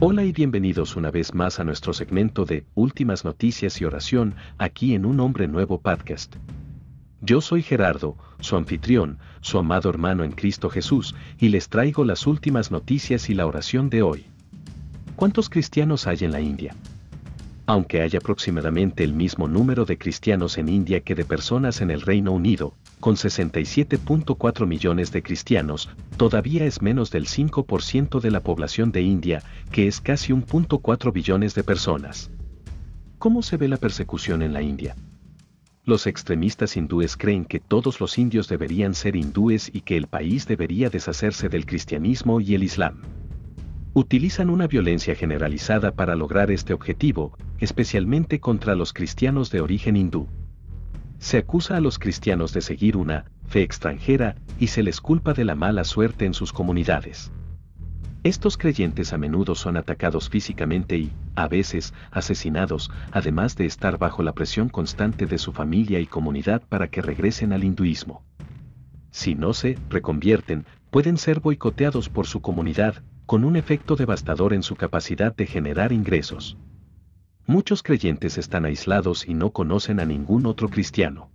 Hola y bienvenidos una vez más a nuestro segmento de Últimas Noticias y Oración aquí en Un Hombre Nuevo Podcast. Yo soy Gerardo, su anfitrión, su amado hermano en Cristo Jesús, y les traigo las últimas noticias y la oración de hoy. ¿Cuántos cristianos hay en la India? Aunque hay aproximadamente el mismo número de cristianos en India que de personas en el Reino Unido, con 67.4 millones de cristianos, todavía es menos del 5% de la población de India, que es casi 1.4 billones de personas. ¿Cómo se ve la persecución en la India? Los extremistas hindúes creen que todos los indios deberían ser hindúes y que el país debería deshacerse del cristianismo y el islam. Utilizan una violencia generalizada para lograr este objetivo, especialmente contra los cristianos de origen hindú. Se acusa a los cristianos de seguir una fe extranjera y se les culpa de la mala suerte en sus comunidades. Estos creyentes a menudo son atacados físicamente y, a veces, asesinados, además de estar bajo la presión constante de su familia y comunidad para que regresen al hinduismo. Si no se reconvierten, pueden ser boicoteados por su comunidad, con un efecto devastador en su capacidad de generar ingresos. Muchos creyentes están aislados y no conocen a ningún otro cristiano.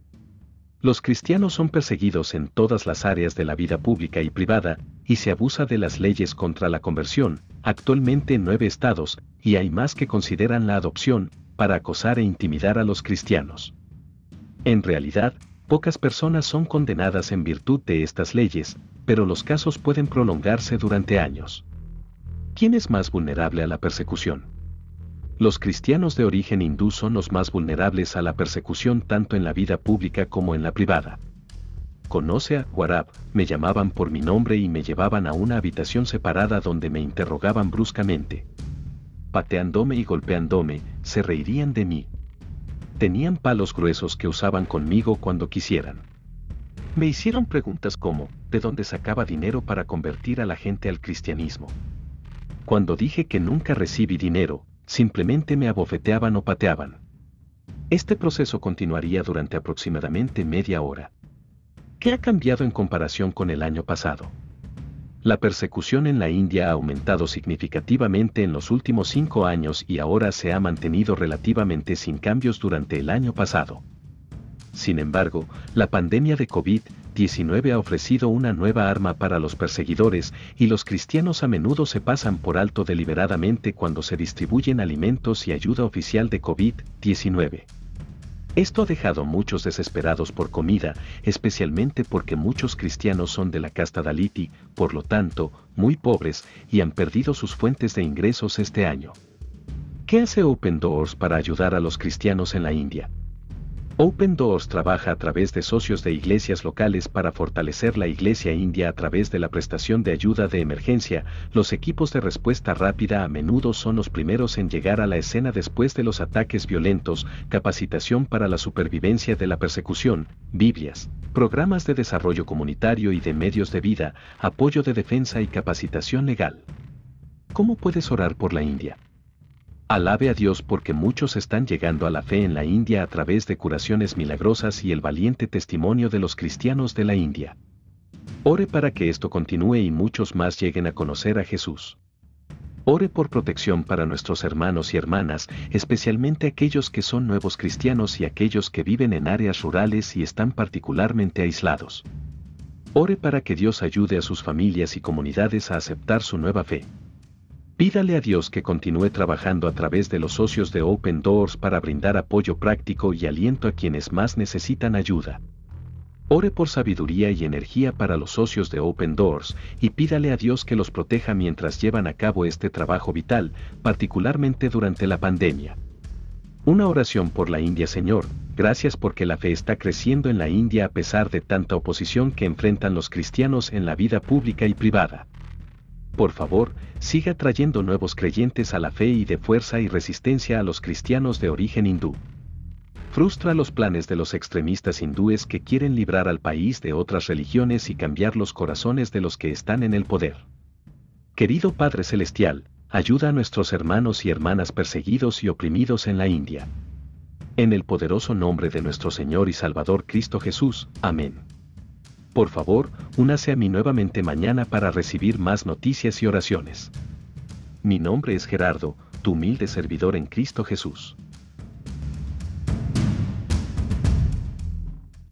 Los cristianos son perseguidos en todas las áreas de la vida pública y privada, y se abusa de las leyes contra la conversión, actualmente en nueve estados, y hay más que consideran la adopción, para acosar e intimidar a los cristianos. En realidad, pocas personas son condenadas en virtud de estas leyes, pero los casos pueden prolongarse durante años. ¿Quién es más vulnerable a la persecución? Los cristianos de origen hindú son los más vulnerables a la persecución tanto en la vida pública como en la privada. Conoce a Warab, me llamaban por mi nombre y me llevaban a una habitación separada donde me interrogaban bruscamente. Pateándome y golpeándome, se reirían de mí. Tenían palos gruesos que usaban conmigo cuando quisieran. Me hicieron preguntas como, ¿de dónde sacaba dinero para convertir a la gente al cristianismo? Cuando dije que nunca recibí dinero, simplemente me abofeteaban o pateaban. Este proceso continuaría durante aproximadamente media hora. ¿Qué ha cambiado en comparación con el año pasado? La persecución en la India ha aumentado significativamente en los últimos cinco años y ahora se ha mantenido relativamente sin cambios durante el año pasado. Sin embargo, la pandemia de COVID-19 ha ofrecido una nueva arma para los perseguidores y los cristianos a menudo se pasan por alto deliberadamente cuando se distribuyen alimentos y ayuda oficial de COVID-19. Esto ha dejado muchos desesperados por comida, especialmente porque muchos cristianos son de la casta Daliti, por lo tanto, muy pobres y han perdido sus fuentes de ingresos este año. ¿Qué hace Open Doors para ayudar a los cristianos en la India? Open Doors trabaja a través de socios de iglesias locales para fortalecer la iglesia india a través de la prestación de ayuda de emergencia. Los equipos de respuesta rápida a menudo son los primeros en llegar a la escena después de los ataques violentos, capacitación para la supervivencia de la persecución, Biblias, programas de desarrollo comunitario y de medios de vida, apoyo de defensa y capacitación legal. ¿Cómo puedes orar por la India? Alabe a Dios porque muchos están llegando a la fe en la India a través de curaciones milagrosas y el valiente testimonio de los cristianos de la India. Ore para que esto continúe y muchos más lleguen a conocer a Jesús. Ore por protección para nuestros hermanos y hermanas, especialmente aquellos que son nuevos cristianos y aquellos que viven en áreas rurales y están particularmente aislados. Ore para que Dios ayude a sus familias y comunidades a aceptar su nueva fe. Pídale a Dios que continúe trabajando a través de los socios de Open Doors para brindar apoyo práctico y aliento a quienes más necesitan ayuda. Ore por sabiduría y energía para los socios de Open Doors y pídale a Dios que los proteja mientras llevan a cabo este trabajo vital, particularmente durante la pandemia. Una oración por la India Señor, gracias porque la fe está creciendo en la India a pesar de tanta oposición que enfrentan los cristianos en la vida pública y privada. Por favor, siga trayendo nuevos creyentes a la fe y de fuerza y resistencia a los cristianos de origen hindú. Frustra los planes de los extremistas hindúes que quieren librar al país de otras religiones y cambiar los corazones de los que están en el poder. Querido Padre Celestial, ayuda a nuestros hermanos y hermanas perseguidos y oprimidos en la India. En el poderoso nombre de nuestro Señor y Salvador Cristo Jesús. Amén. Por favor, únase a mí nuevamente mañana para recibir más noticias y oraciones. Mi nombre es Gerardo, tu humilde servidor en Cristo Jesús.